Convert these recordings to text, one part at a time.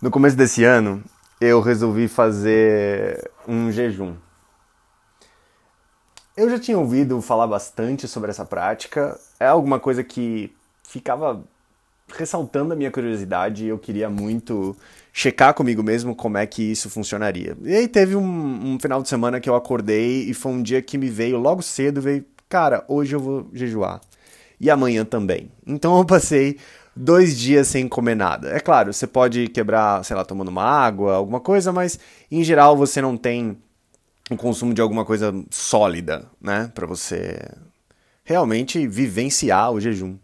No começo desse ano, eu resolvi fazer um jejum. Eu já tinha ouvido falar bastante sobre essa prática. É alguma coisa que ficava ressaltando a minha curiosidade e eu queria muito checar comigo mesmo como é que isso funcionaria. E aí teve um, um, final de semana que eu acordei e foi um dia que me veio logo cedo, veio, cara, hoje eu vou jejuar. E amanhã também. Então eu passei dois dias sem comer nada. É claro, você pode quebrar, sei lá, tomando uma água, alguma coisa, mas em geral você não tem o consumo de alguma coisa sólida, né? Para você realmente vivenciar o jejum.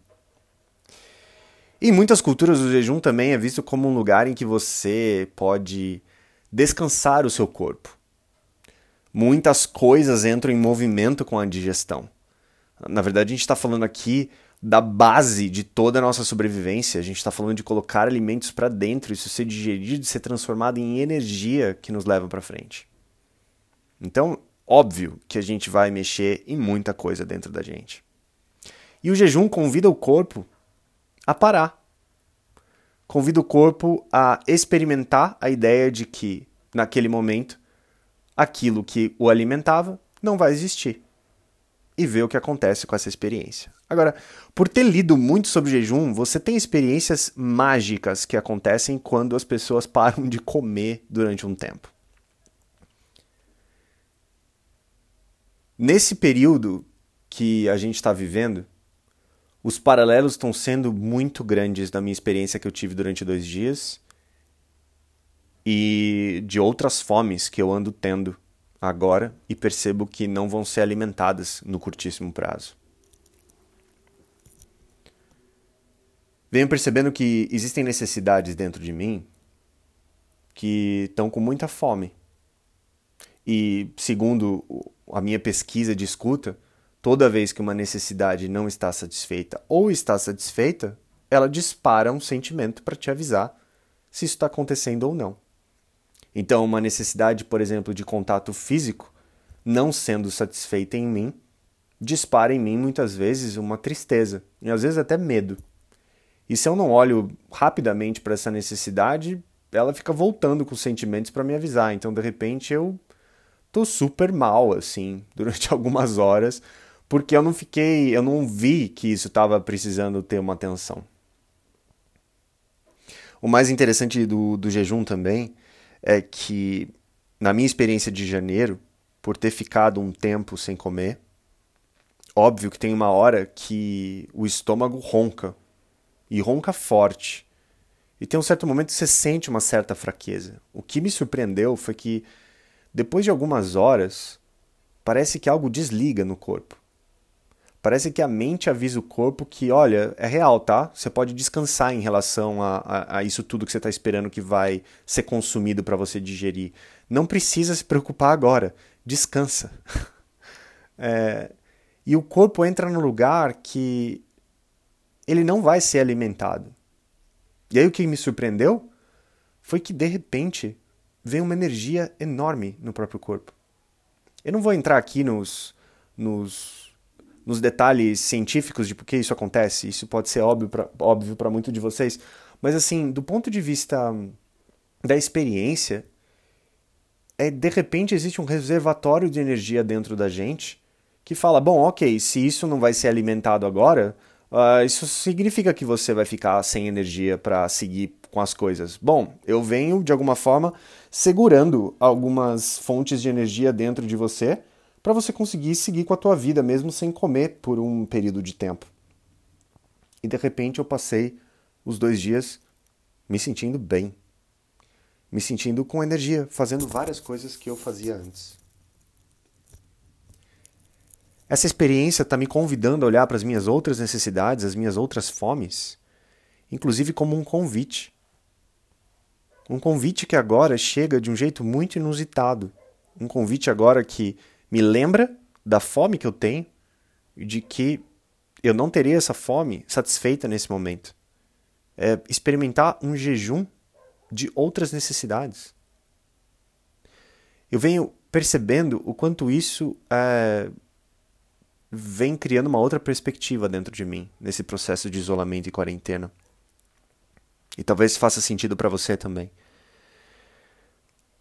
Em muitas culturas, o jejum também é visto como um lugar em que você pode descansar o seu corpo. Muitas coisas entram em movimento com a digestão. Na verdade, a gente está falando aqui da base de toda a nossa sobrevivência. A gente está falando de colocar alimentos para dentro, isso ser digerido, ser transformado em energia que nos leva para frente. Então, óbvio que a gente vai mexer em muita coisa dentro da gente. E o jejum convida o corpo a parar. Convida o corpo a experimentar a ideia de que, naquele momento, aquilo que o alimentava não vai existir. E ver o que acontece com essa experiência. Agora, por ter lido muito sobre jejum, você tem experiências mágicas que acontecem quando as pessoas param de comer durante um tempo. Nesse período que a gente está vivendo, os paralelos estão sendo muito grandes da minha experiência que eu tive durante dois dias e de outras fomes que eu ando tendo agora e percebo que não vão ser alimentadas no curtíssimo prazo. venho percebendo que existem necessidades dentro de mim que estão com muita fome. E, segundo a minha pesquisa de escuta, toda vez que uma necessidade não está satisfeita ou está satisfeita, ela dispara um sentimento para te avisar se isso está acontecendo ou não. Então, uma necessidade, por exemplo, de contato físico, não sendo satisfeita em mim, dispara em mim muitas vezes uma tristeza e às vezes até medo. E se eu não olho rapidamente para essa necessidade, ela fica voltando com sentimentos para me avisar. Então, de repente, eu tô super mal assim durante algumas horas, porque eu não fiquei, eu não vi que isso estava precisando ter uma atenção. O mais interessante do, do jejum também é que, na minha experiência de janeiro, por ter ficado um tempo sem comer, óbvio que tem uma hora que o estômago ronca e ronca forte. E tem um certo momento que você sente uma certa fraqueza. O que me surpreendeu foi que, depois de algumas horas, parece que algo desliga no corpo. Parece que a mente avisa o corpo que, olha, é real, tá? Você pode descansar em relação a, a, a isso tudo que você está esperando que vai ser consumido para você digerir. Não precisa se preocupar agora. Descansa. é, e o corpo entra no lugar que ele não vai ser alimentado. E aí o que me surpreendeu foi que de repente veio uma energia enorme no próprio corpo. Eu não vou entrar aqui nos, nos, nos detalhes científicos de por que isso acontece, isso pode ser óbvio para óbvio muito de vocês, mas assim, do ponto de vista da experiência, é de repente existe um reservatório de energia dentro da gente que fala: bom, ok, se isso não vai ser alimentado agora, Uh, isso significa que você vai ficar sem energia para seguir com as coisas. Bom, eu venho de alguma forma segurando algumas fontes de energia dentro de você para você conseguir seguir com a tua vida mesmo sem comer por um período de tempo. E de repente eu passei os dois dias me sentindo bem, me sentindo com energia, fazendo várias coisas que eu fazia antes. Essa experiência está me convidando a olhar para as minhas outras necessidades, as minhas outras fomes, inclusive como um convite. Um convite que agora chega de um jeito muito inusitado. Um convite agora que me lembra da fome que eu tenho e de que eu não teria essa fome satisfeita nesse momento. É experimentar um jejum de outras necessidades. Eu venho percebendo o quanto isso é vem criando uma outra perspectiva dentro de mim, nesse processo de isolamento e quarentena. E talvez faça sentido para você também.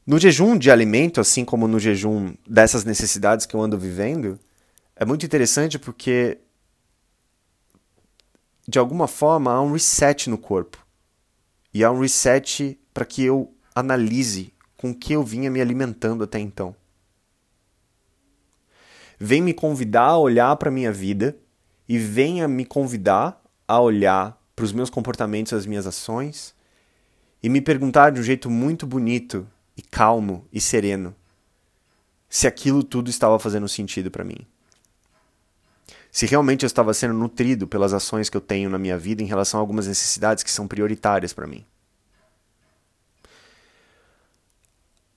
No jejum de alimento, assim como no jejum dessas necessidades que eu ando vivendo, é muito interessante porque de alguma forma há um reset no corpo. E há um reset para que eu analise com que eu vinha me alimentando até então. Vem me convidar a olhar para a minha vida e venha me convidar a olhar para os meus comportamentos, as minhas ações e me perguntar de um jeito muito bonito e calmo e sereno se aquilo tudo estava fazendo sentido para mim. Se realmente eu estava sendo nutrido pelas ações que eu tenho na minha vida em relação a algumas necessidades que são prioritárias para mim.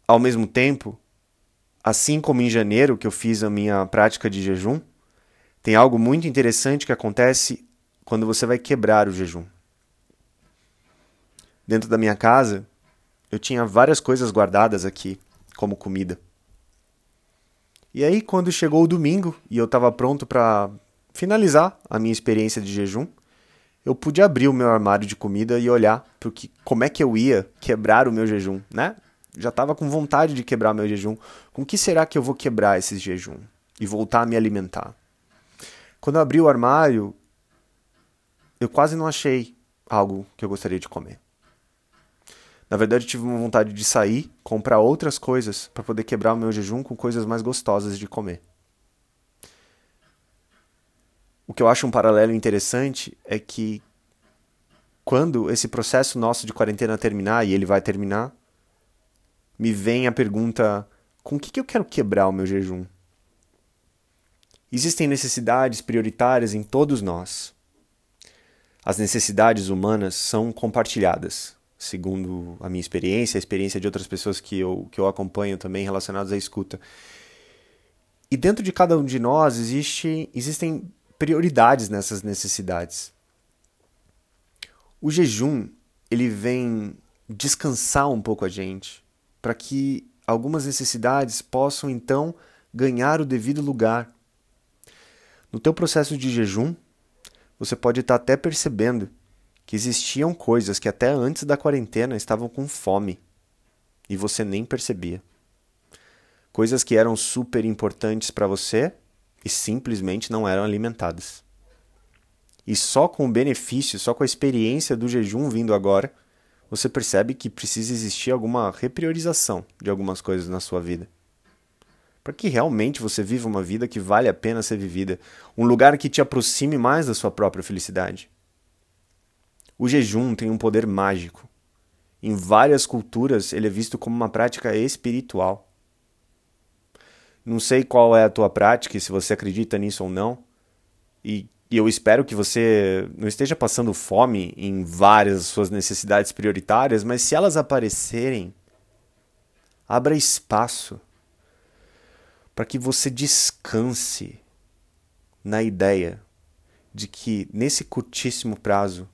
Ao mesmo tempo, assim como em janeiro que eu fiz a minha prática de jejum, tem algo muito interessante que acontece quando você vai quebrar o jejum. Dentro da minha casa, eu tinha várias coisas guardadas aqui, como comida. E aí, quando chegou o domingo e eu estava pronto para finalizar a minha experiência de jejum, eu pude abrir o meu armário de comida e olhar para que, como é que eu ia quebrar o meu jejum, né? Já estava com vontade de quebrar meu jejum. Com que será que eu vou quebrar esse jejum e voltar a me alimentar? Quando eu abri o armário, eu quase não achei algo que eu gostaria de comer. Na verdade, tive uma vontade de sair, comprar outras coisas para poder quebrar o meu jejum com coisas mais gostosas de comer. O que eu acho um paralelo interessante é que quando esse processo nosso de quarentena terminar, e ele vai terminar, me vem a pergunta: com o que, que eu quero quebrar o meu jejum? Existem necessidades prioritárias em todos nós. As necessidades humanas são compartilhadas segundo a minha experiência, a experiência de outras pessoas que eu, que eu acompanho também relacionadas à escuta. E dentro de cada um de nós existe, existem prioridades nessas necessidades. O jejum, ele vem descansar um pouco a gente, para que algumas necessidades possam então ganhar o devido lugar. No teu processo de jejum, você pode estar até percebendo que existiam coisas que até antes da quarentena estavam com fome e você nem percebia. Coisas que eram super importantes para você e simplesmente não eram alimentadas. E só com o benefício, só com a experiência do jejum vindo agora, você percebe que precisa existir alguma repriorização de algumas coisas na sua vida. Para que realmente você viva uma vida que vale a pena ser vivida, um lugar que te aproxime mais da sua própria felicidade. O jejum tem um poder mágico. Em várias culturas, ele é visto como uma prática espiritual. Não sei qual é a tua prática e se você acredita nisso ou não. E, e eu espero que você não esteja passando fome em várias suas necessidades prioritárias, mas se elas aparecerem, abra espaço para que você descanse na ideia de que nesse curtíssimo prazo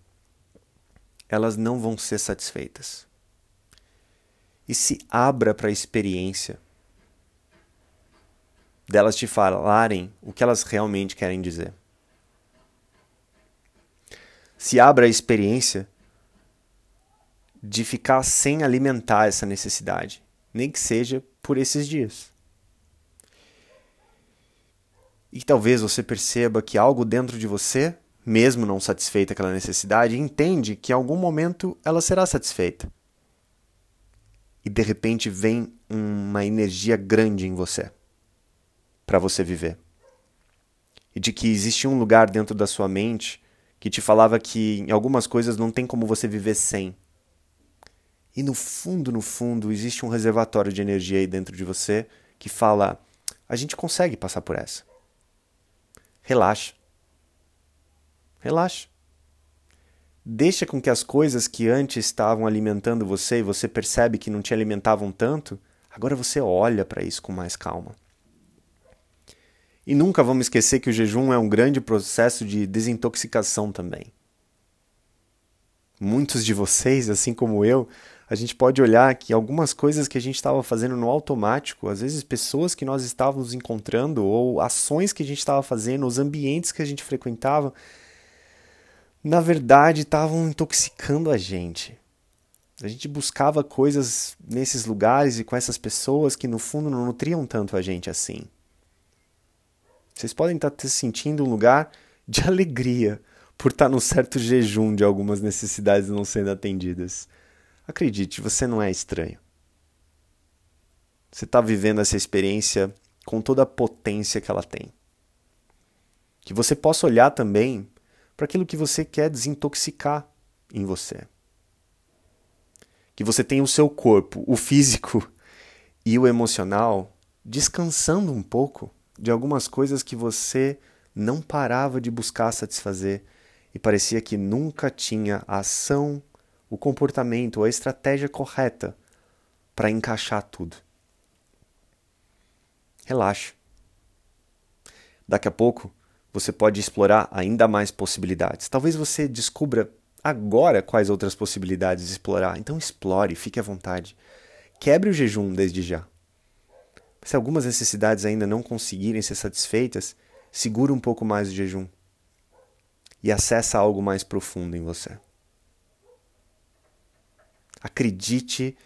elas não vão ser satisfeitas. E se abra para a experiência delas te falarem o que elas realmente querem dizer. Se abra a experiência de ficar sem alimentar essa necessidade, nem que seja por esses dias. E talvez você perceba que algo dentro de você mesmo não satisfeita aquela necessidade, entende que em algum momento ela será satisfeita. E de repente vem uma energia grande em você para você viver. E de que existe um lugar dentro da sua mente que te falava que em algumas coisas não tem como você viver sem. E no fundo, no fundo, existe um reservatório de energia aí dentro de você que fala: a gente consegue passar por essa. Relaxa. Relaxa. Deixa com que as coisas que antes estavam alimentando você e você percebe que não te alimentavam tanto, agora você olha para isso com mais calma. E nunca vamos esquecer que o jejum é um grande processo de desintoxicação também. Muitos de vocês, assim como eu, a gente pode olhar que algumas coisas que a gente estava fazendo no automático, às vezes pessoas que nós estávamos encontrando, ou ações que a gente estava fazendo, os ambientes que a gente frequentava, na verdade estavam intoxicando a gente. A gente buscava coisas nesses lugares e com essas pessoas que no fundo não nutriam tanto a gente assim. Vocês podem estar se sentindo um lugar de alegria por estar num certo jejum de algumas necessidades não sendo atendidas. Acredite, você não é estranho. Você está vivendo essa experiência com toda a potência que ela tem. Que você possa olhar também para aquilo que você quer desintoxicar em você. Que você tenha o seu corpo, o físico e o emocional descansando um pouco de algumas coisas que você não parava de buscar satisfazer e parecia que nunca tinha a ação, o comportamento, a estratégia correta para encaixar tudo. Relaxa. Daqui a pouco você pode explorar ainda mais possibilidades. Talvez você descubra agora quais outras possibilidades explorar. Então explore, fique à vontade. Quebre o jejum desde já. Se algumas necessidades ainda não conseguirem ser satisfeitas, segura um pouco mais o jejum e acessa algo mais profundo em você. Acredite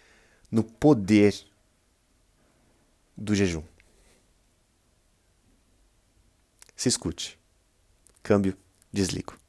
no poder do jejum. Se escute. Câmbio, desligo.